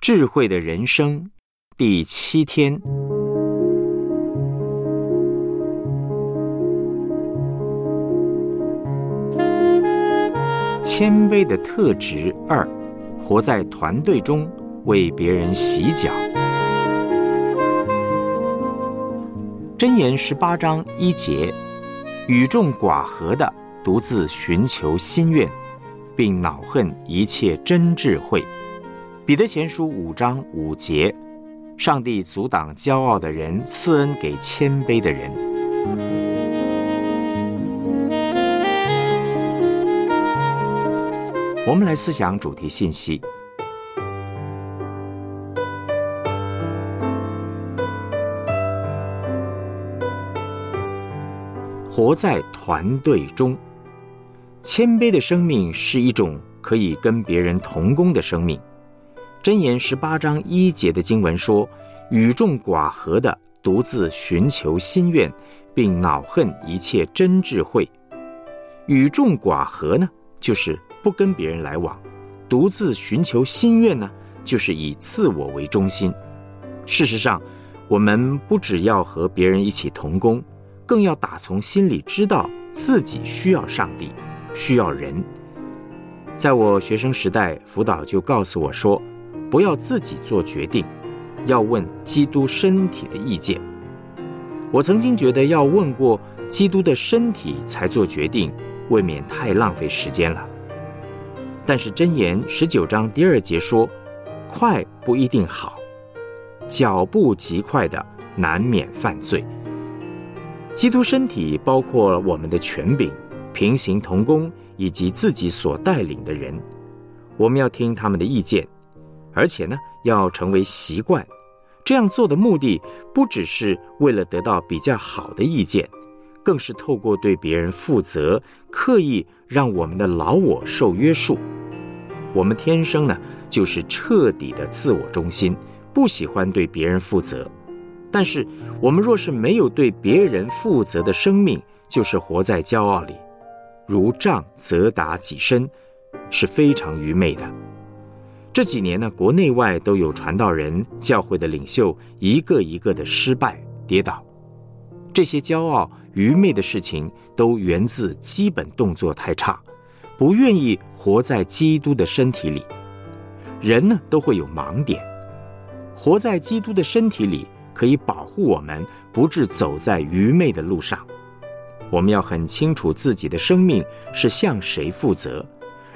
智慧的人生第七天，谦卑的特质二，活在团队中，为别人洗脚。箴言十八章一节，与众寡合的，独自寻求心愿，并恼恨一切真智慧。彼得前书五章五节，上帝阻挡骄傲的人，赐恩给谦卑的人。我们来思想主题信息：活在团队中，谦卑的生命是一种可以跟别人同工的生命。箴言十八章一节的经文说：“与众寡合的，独自寻求心愿，并恼恨一切真智慧。”与众寡合呢，就是不跟别人来往；独自寻求心愿呢，就是以自我为中心。事实上，我们不只要和别人一起同工，更要打从心里知道自己需要上帝，需要人。在我学生时代，辅导就告诉我说。不要自己做决定，要问基督身体的意见。我曾经觉得要问过基督的身体才做决定，未免太浪费时间了。但是箴言十九章第二节说：“快不一定好，脚步极快的难免犯罪。”基督身体包括我们的权柄、平行同工以及自己所带领的人，我们要听他们的意见。而且呢，要成为习惯，这样做的目的不只是为了得到比较好的意见，更是透过对别人负责，刻意让我们的老我受约束。我们天生呢就是彻底的自我中心，不喜欢对别人负责。但是我们若是没有对别人负责的生命，就是活在骄傲里，如杖责打己身，是非常愚昧的。这几年呢，国内外都有传道人、教会的领袖一个一个的失败跌倒。这些骄傲、愚昧的事情，都源自基本动作太差，不愿意活在基督的身体里。人呢，都会有盲点，活在基督的身体里，可以保护我们不致走在愚昧的路上。我们要很清楚自己的生命是向谁负责。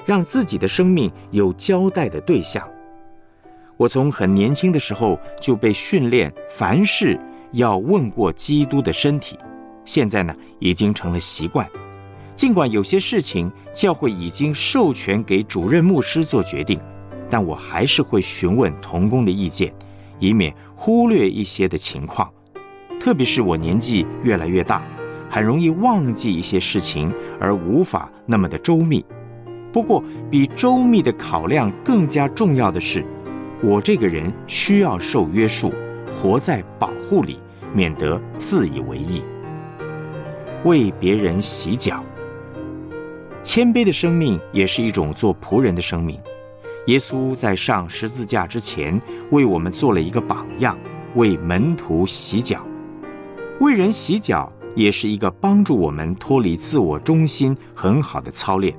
让自己的生命有交代的对象。我从很年轻的时候就被训练，凡事要问过基督的身体。现在呢，已经成了习惯。尽管有些事情教会已经授权给主任牧师做决定，但我还是会询问同工的意见，以免忽略一些的情况。特别是我年纪越来越大，很容易忘记一些事情，而无法那么的周密。不过，比周密的考量更加重要的是，我这个人需要受约束，活在保护里，免得自以为意。为别人洗脚，谦卑的生命也是一种做仆人的生命。耶稣在上十字架之前，为我们做了一个榜样，为门徒洗脚。为人洗脚也是一个帮助我们脱离自我中心很好的操练。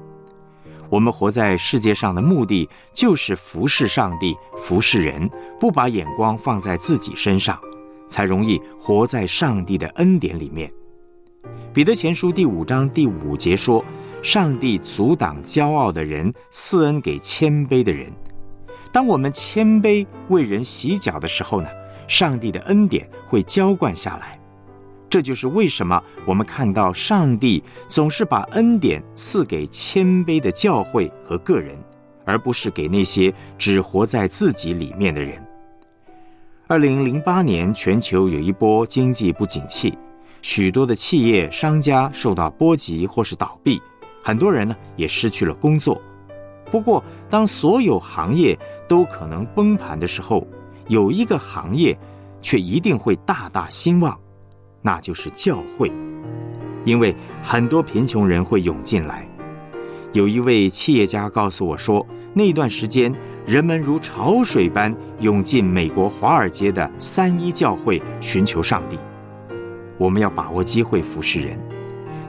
我们活在世界上的目的就是服侍上帝、服侍人，不把眼光放在自己身上，才容易活在上帝的恩典里面。彼得前书第五章第五节说：“上帝阻挡骄傲的人，赐恩给谦卑的人。”当我们谦卑为人洗脚的时候呢，上帝的恩典会浇灌下来。这就是为什么我们看到上帝总是把恩典赐给谦卑的教会和个人，而不是给那些只活在自己里面的人。二零零八年，全球有一波经济不景气，许多的企业商家受到波及或是倒闭，很多人呢也失去了工作。不过，当所有行业都可能崩盘的时候，有一个行业却一定会大大兴旺。那就是教会，因为很多贫穷人会涌进来。有一位企业家告诉我说，那段时间人们如潮水般涌进美国华尔街的三一教会寻求上帝。我们要把握机会服侍人。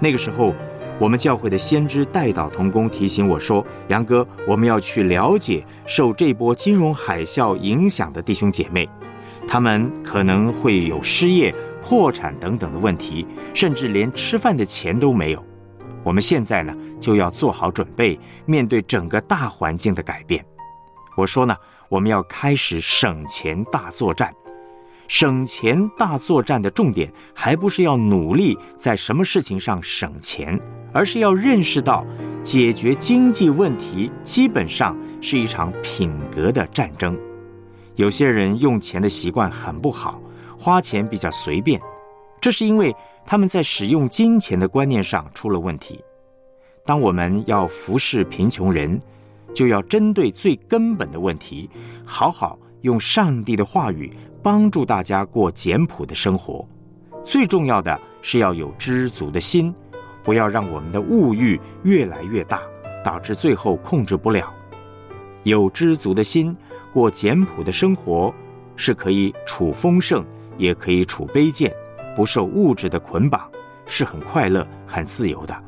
那个时候，我们教会的先知代祷同工提醒我说：“杨哥，我们要去了解受这波金融海啸影响的弟兄姐妹，他们可能会有失业、破产等等的问题，甚至连吃饭的钱都没有。”我们现在呢，就要做好准备，面对整个大环境的改变。我说呢，我们要开始省钱大作战。省钱大作战的重点，还不是要努力在什么事情上省钱，而是要认识到，解决经济问题基本上是一场品格的战争。有些人用钱的习惯很不好，花钱比较随便，这是因为。他们在使用金钱的观念上出了问题。当我们要服侍贫穷人，就要针对最根本的问题，好好用上帝的话语帮助大家过简朴的生活。最重要的是要有知足的心，不要让我们的物欲越来越大，导致最后控制不了。有知足的心，过简朴的生活，是可以处丰盛，也可以处卑贱。不受物质的捆绑，是很快乐、很自由的。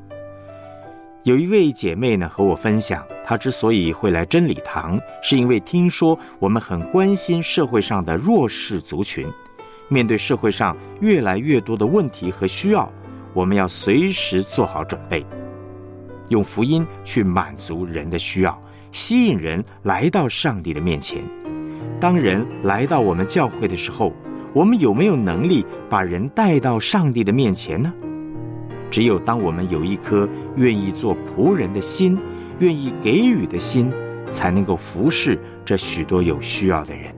有一位姐妹呢和我分享，她之所以会来真理堂，是因为听说我们很关心社会上的弱势族群。面对社会上越来越多的问题和需要，我们要随时做好准备，用福音去满足人的需要，吸引人来到上帝的面前。当人来到我们教会的时候，我们有没有能力把人带到上帝的面前呢？只有当我们有一颗愿意做仆人的心，愿意给予的心，才能够服侍这许多有需要的人。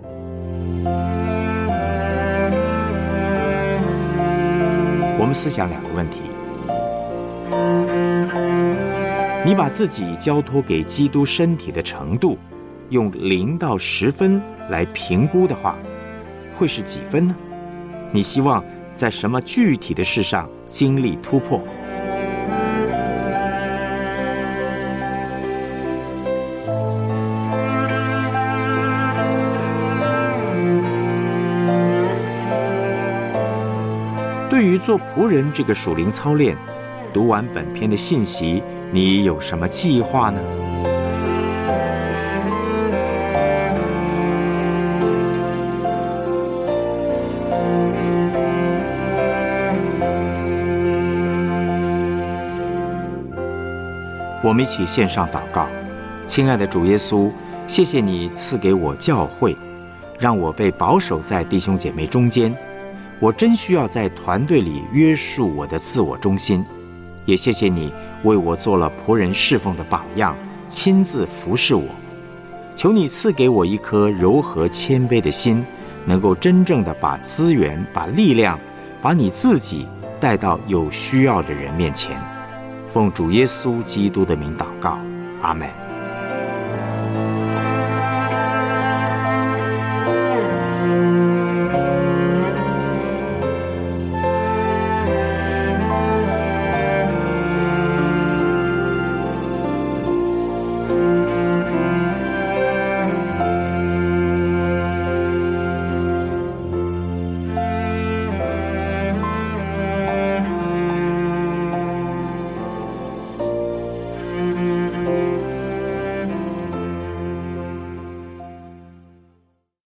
我们思想两个问题：你把自己交托给基督身体的程度，用零到十分来评估的话。会是几分呢？你希望在什么具体的事上经历突破？对于做仆人这个属灵操练，读完本篇的信息，你有什么计划呢？我们一起献上祷告，亲爱的主耶稣，谢谢你赐给我教会，让我被保守在弟兄姐妹中间。我真需要在团队里约束我的自我中心。也谢谢你为我做了仆人侍奉的榜样，亲自服侍我。求你赐给我一颗柔和谦卑的心，能够真正的把资源、把力量、把你自己带到有需要的人面前。奉主耶稣基督的名祷告，阿门。